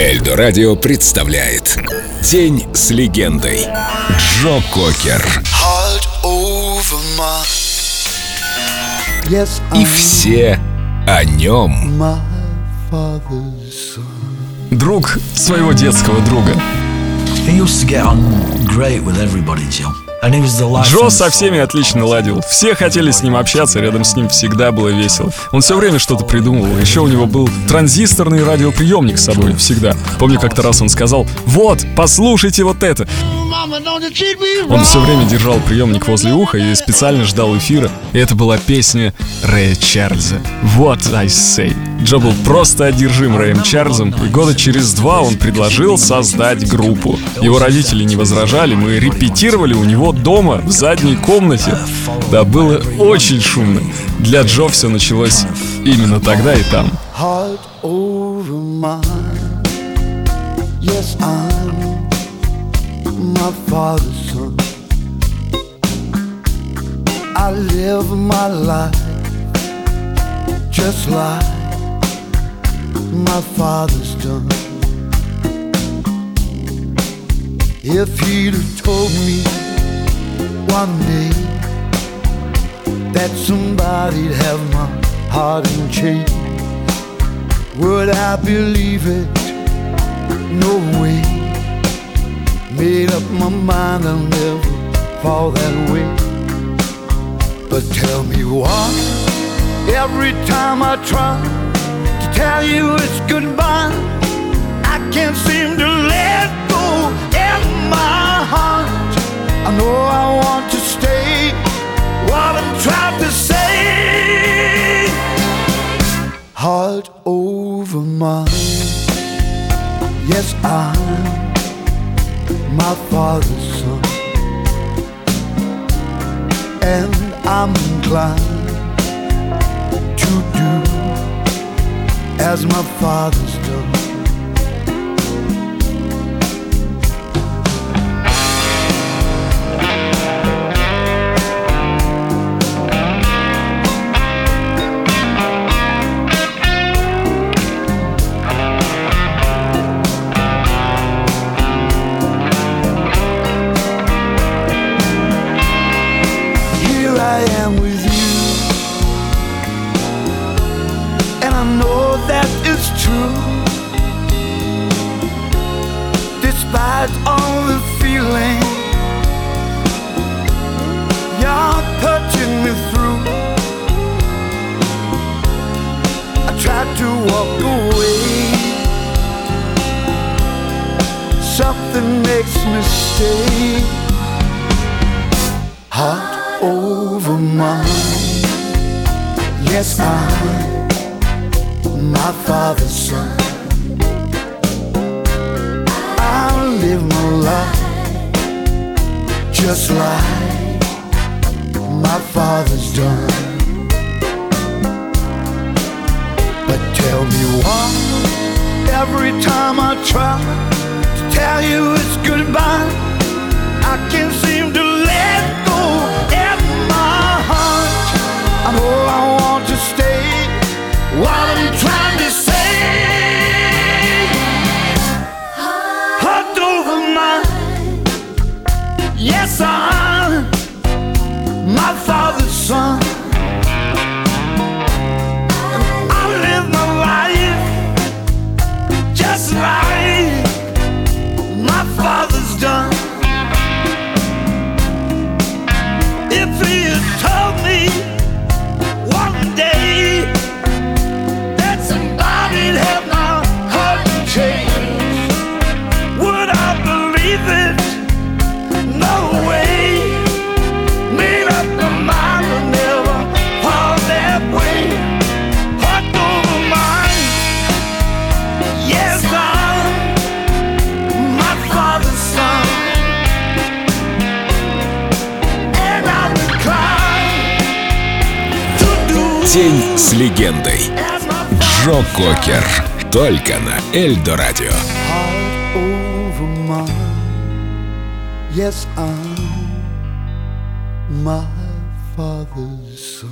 Эльдо Радио представляет День с легендой Джо Кокер. И все о нем Друг своего детского друга. He used to get on great with everybody, Joe. Джо со всеми отлично ладил. Все хотели с ним общаться, рядом с ним всегда было весело. Он все время что-то придумывал. Еще у него был транзисторный радиоприемник с собой всегда. Помню, как-то раз он сказал, вот, послушайте вот это. Он все время держал приемник возле уха и специально ждал эфира. И это была песня Рэя Чарльза. What I Say. Джо был просто одержим Рэем Чарльзом, и года через два он предложил создать группу. Его родители не возражали, мы репетировали у него дома, в задней комнате. Да, было очень шумно. Для Джо все началось именно тогда и там. heart over mine. Yes, I'm my father's son. I live my life just like my father's done. If he'd have told me one day that somebody'd have my heart in chains. Would I believe it? No way. Made up my mind I'll never fall that way. But tell me why. Every time I try to tell you it's goodbye, I can't seem to let go in my heart. I know I want to stay. What I'm trying to say heart over mine. Yes, I'm my father's son, and I'm inclined to do as my father's done. Walk away. Something makes me stay heart over mine. Yes, I'm my father's son. I live my life just like my father's done. Tell me why every time I try to tell you it's goodbye. I can't seem to let go in my heart. I know I want to stay. What День с легендой. Джо Кокер. Только на Эльдо Радио. Yes, I'm my father's